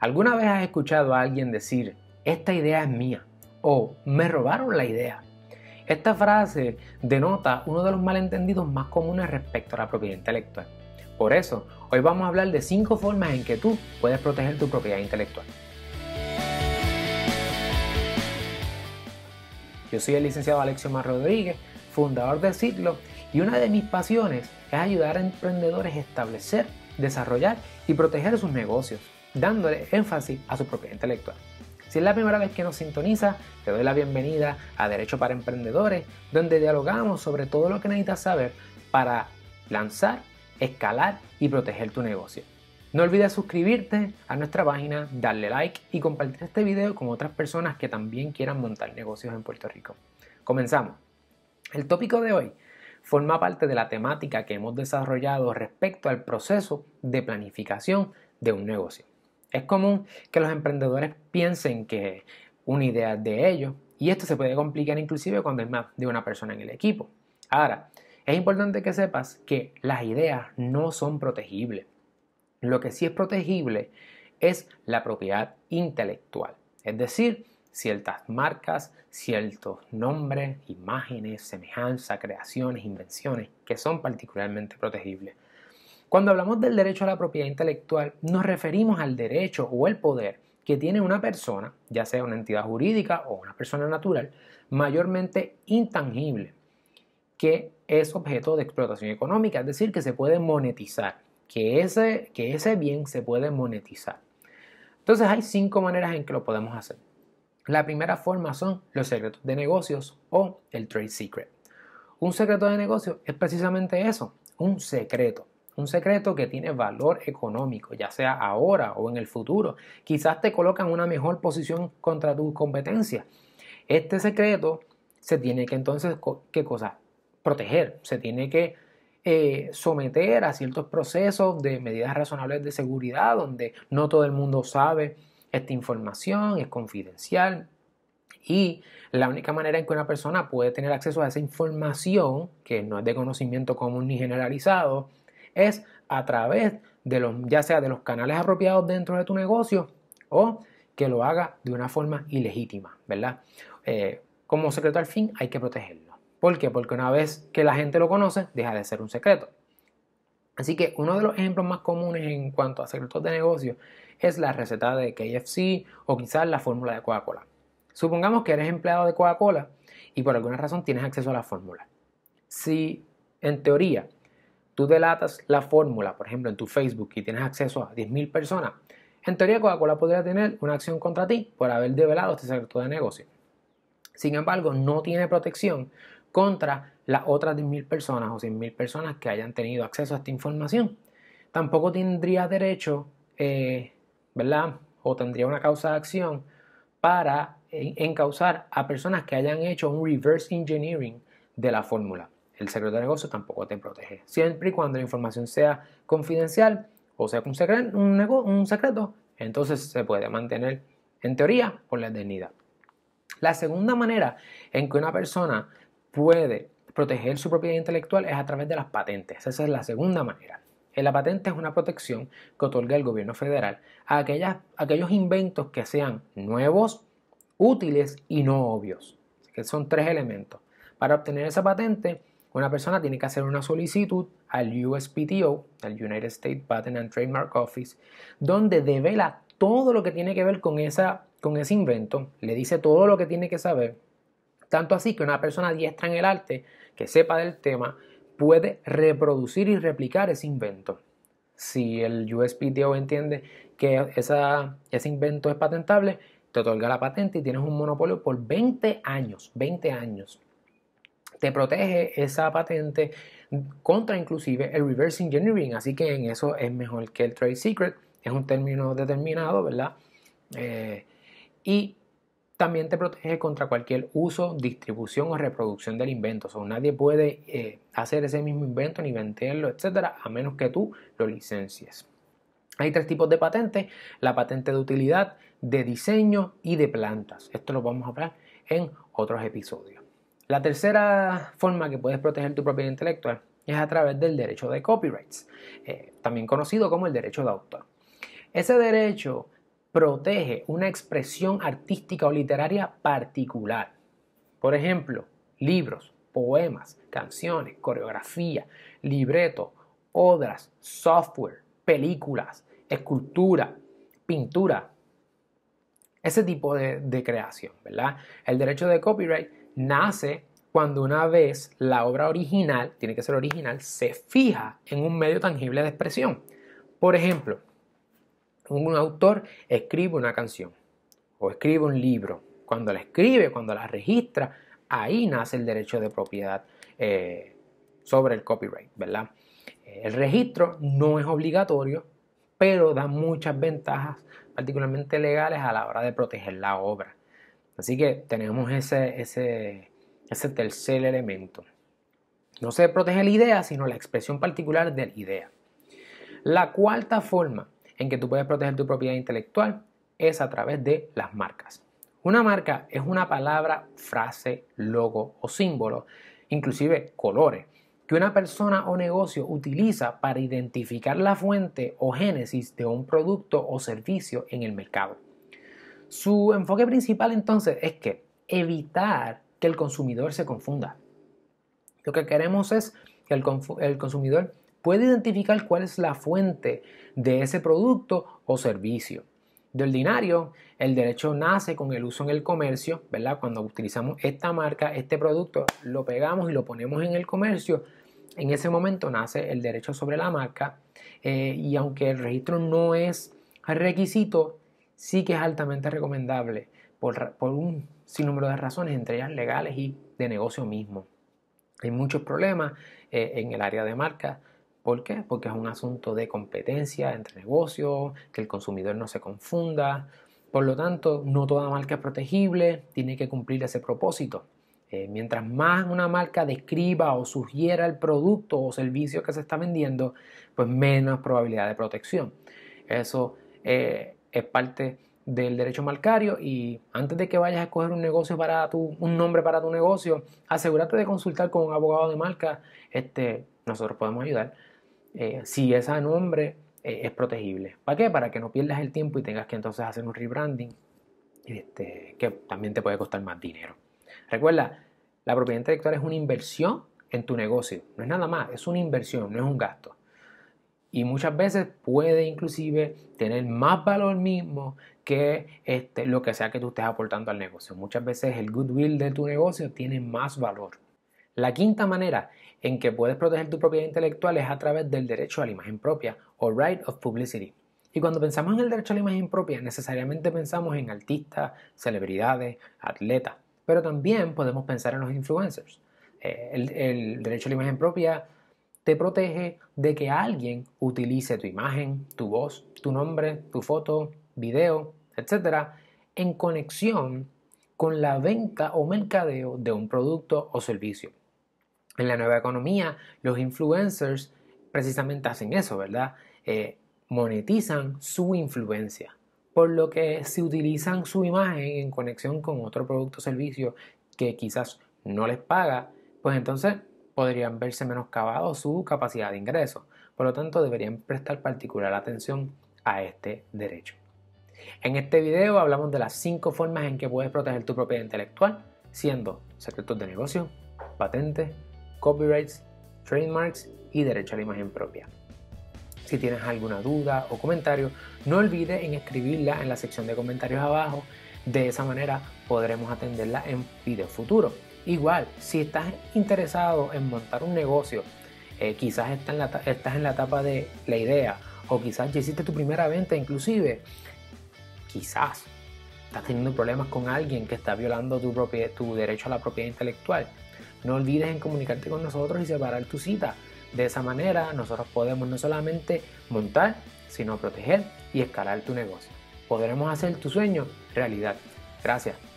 ¿Alguna vez has escuchado a alguien decir, esta idea es mía? O me robaron la idea. Esta frase denota uno de los malentendidos más comunes respecto a la propiedad intelectual. Por eso, hoy vamos a hablar de cinco formas en que tú puedes proteger tu propiedad intelectual. Yo soy el licenciado Alexio Mar Rodríguez, fundador de Ciclo, y una de mis pasiones es ayudar a emprendedores a establecer, desarrollar y proteger sus negocios dándole énfasis a su propiedad intelectual. Si es la primera vez que nos sintoniza, te doy la bienvenida a Derecho para Emprendedores, donde dialogamos sobre todo lo que necesitas saber para lanzar, escalar y proteger tu negocio. No olvides suscribirte a nuestra página, darle like y compartir este video con otras personas que también quieran montar negocios en Puerto Rico. Comenzamos. El tópico de hoy forma parte de la temática que hemos desarrollado respecto al proceso de planificación de un negocio. Es común que los emprendedores piensen que una idea es de ellos y esto se puede complicar inclusive cuando hay más de una persona en el equipo. Ahora, es importante que sepas que las ideas no son protegibles. Lo que sí es protegible es la propiedad intelectual, es decir, ciertas marcas, ciertos nombres, imágenes, semejanza, creaciones, invenciones que son particularmente protegibles. Cuando hablamos del derecho a la propiedad intelectual, nos referimos al derecho o el poder que tiene una persona, ya sea una entidad jurídica o una persona natural, mayormente intangible, que es objeto de explotación económica, es decir, que se puede monetizar, que ese, que ese bien se puede monetizar. Entonces hay cinco maneras en que lo podemos hacer. La primera forma son los secretos de negocios o el trade secret. Un secreto de negocio es precisamente eso, un secreto un secreto que tiene valor económico, ya sea ahora o en el futuro. Quizás te colocan en una mejor posición contra tus competencias. Este secreto se tiene que entonces, ¿qué cosa? Proteger, se tiene que eh, someter a ciertos procesos de medidas razonables de seguridad donde no todo el mundo sabe esta información, es confidencial. Y la única manera en que una persona puede tener acceso a esa información, que no es de conocimiento común ni generalizado, es a través de los, ya sea de los canales apropiados dentro de tu negocio o que lo haga de una forma ilegítima, ¿verdad? Eh, como secreto al fin hay que protegerlo. ¿Por qué? Porque una vez que la gente lo conoce, deja de ser un secreto. Así que uno de los ejemplos más comunes en cuanto a secretos de negocio es la receta de KFC o quizás la fórmula de Coca-Cola. Supongamos que eres empleado de Coca-Cola y por alguna razón tienes acceso a la fórmula. Si en teoría tú delatas la fórmula, por ejemplo, en tu Facebook y tienes acceso a 10.000 personas, en teoría Coca-Cola podría tener una acción contra ti por haber develado este secreto de negocio. Sin embargo, no tiene protección contra las otras 10.000 personas o 100.000 personas que hayan tenido acceso a esta información. Tampoco tendría derecho, eh, ¿verdad? O tendría una causa de acción para encausar a personas que hayan hecho un reverse engineering de la fórmula el secreto de negocio tampoco te protege. Siempre y cuando la información sea confidencial o sea un secreto, un, secreto entonces se puede mantener en teoría por la eternidad. La segunda manera en que una persona puede proteger su propiedad intelectual es a través de las patentes. Esa es la segunda manera. La patente es una protección que otorga el gobierno federal a, aquellas, aquellos inventos que sean nuevos, útiles y no obvios. Que son tres elementos. Para obtener esa patente, una persona tiene que hacer una solicitud al USPTO, al United States Patent and Trademark Office, donde devela todo lo que tiene que ver con, esa, con ese invento, le dice todo lo que tiene que saber, tanto así que una persona diestra en el arte que sepa del tema puede reproducir y replicar ese invento. Si el USPTO entiende que esa, ese invento es patentable, te otorga la patente y tienes un monopolio por 20 años, 20 años te protege esa patente contra inclusive el reverse engineering, así que en eso es mejor que el trade secret, es un término determinado, ¿verdad? Eh, y también te protege contra cualquier uso, distribución o reproducción del invento. O sea, nadie puede eh, hacer ese mismo invento ni venderlo, etcétera, a menos que tú lo licencies. Hay tres tipos de patentes: la patente de utilidad, de diseño y de plantas. Esto lo vamos a hablar en otros episodios. La tercera forma que puedes proteger tu propiedad intelectual es a través del derecho de copyrights, eh, también conocido como el derecho de autor. Ese derecho protege una expresión artística o literaria particular. Por ejemplo, libros, poemas, canciones, coreografía, libretos, obras, software, películas, escultura, pintura, ese tipo de, de, creación, ¿verdad? El derecho de copyright nace cuando una vez la obra original, tiene que ser original, se fija en un medio tangible de expresión. Por ejemplo, un autor escribe una canción o escribe un libro. Cuando la escribe, cuando la registra, ahí nace el derecho de propiedad eh, sobre el copyright, ¿verdad? El registro no es obligatorio, pero da muchas ventajas, particularmente legales, a la hora de proteger la obra. Así que tenemos ese, tercer elemento. No se protege la idea, sino la expresión particular de la idea. La cuarta forma en que tú puedes proteger tu propiedad intelectual es a través de las marcas. Una marca es una palabra, frase, logo o símbolo, inclusive colores, que una persona o negocio utiliza para identificar la fuente o génesis de un producto o servicio en el mercado. Su enfoque principal entonces es que evitar que el consumidor se confunda. Lo que queremos es que el, consumidor puede identificar cuál es la fuente de ese producto o servicio. De ordinario, el derecho nace con el uso en el comercio, ¿verdad? Cuando utilizamos esta marca, este producto, lo pegamos y lo ponemos en el comercio, en ese momento nace el derecho sobre la marca eh, y aunque el registro no es requisito, sí que es altamente recomendable por, por un sinnúmero de razones, entre ellas legales y de negocio mismo. Hay muchos problemas eh, en el área de marca ¿Por qué? Porque es un asunto de competencia entre negocios, que el consumidor no se confunda. Por lo tanto, no toda marca es protegible, tiene que cumplir ese propósito. Eh, mientras más una marca describa o sugiera el producto o servicio que se está vendiendo, pues menos probabilidad de protección. Eso eh, es parte del derecho marcario y antes de que vayas a escoger un negocio para tu, un nombre para tu negocio, asegúrate de consultar con un abogado de marca. Este, nosotros podemos ayudar eh, si ese nombre eh, es protegible. ¿Para qué? Para que no pierdas el tiempo y tengas que entonces hacer un rebranding este, que también te puede costar más dinero. Recuerda, la propiedad intelectual es una inversión en tu negocio, no es nada más, es una inversión, no es un gasto. Y muchas veces puede inclusive tener más valor mismo que este, lo que sea que tú estés aportando al negocio. Muchas veces el goodwill de tu negocio tiene más valor. La quinta manera en que puedes proteger tu propiedad intelectual es a través del derecho a la imagen propia o right of publicity. Y cuando pensamos en el derecho a la imagen propia, necesariamente pensamos en artistas, celebridades, atletas, pero también podemos pensar en los influencers. Eh, el, el derecho a la imagen propia te protege de que alguien utilice tu imagen, tu voz, tu nombre, tu foto, video, etc., en conexión con la venta o mercadeo de un producto o servicio. En la nueva economía, los influencers precisamente hacen eso, ¿verdad? Eh, monetizan su influencia, por lo que si utilizan su imagen en conexión con otro producto o servicio que quizás no les paga, pues entonces podrían verse menoscabados su capacidad de ingreso. Por lo tanto, deberían prestar particular atención a este derecho. En este video hablamos de las cinco formas en que puedes proteger tu propiedad intelectual, siendo secretos de negocio, patentes, copyrights, trademarks y derecho a la imagen propia. Si tienes alguna duda o comentario, no olvides escribirla en la sección de comentarios abajo. De esa manera podremos atenderla en video futuro. Igual, si estás interesado en montar un negocio, eh, quizás estás en, la, estás en la etapa de la idea o quizás ya hiciste tu primera venta inclusive, quizás estás teniendo problemas con alguien que está violando tu, tu derecho a la propiedad intelectual no olvides en comunicarte con nosotros y separar tu cita. De esa manera nosotros podemos no solamente montar, sino proteger y escalar tu negocio. Podremos hacer tu sueño realidad. Gracias.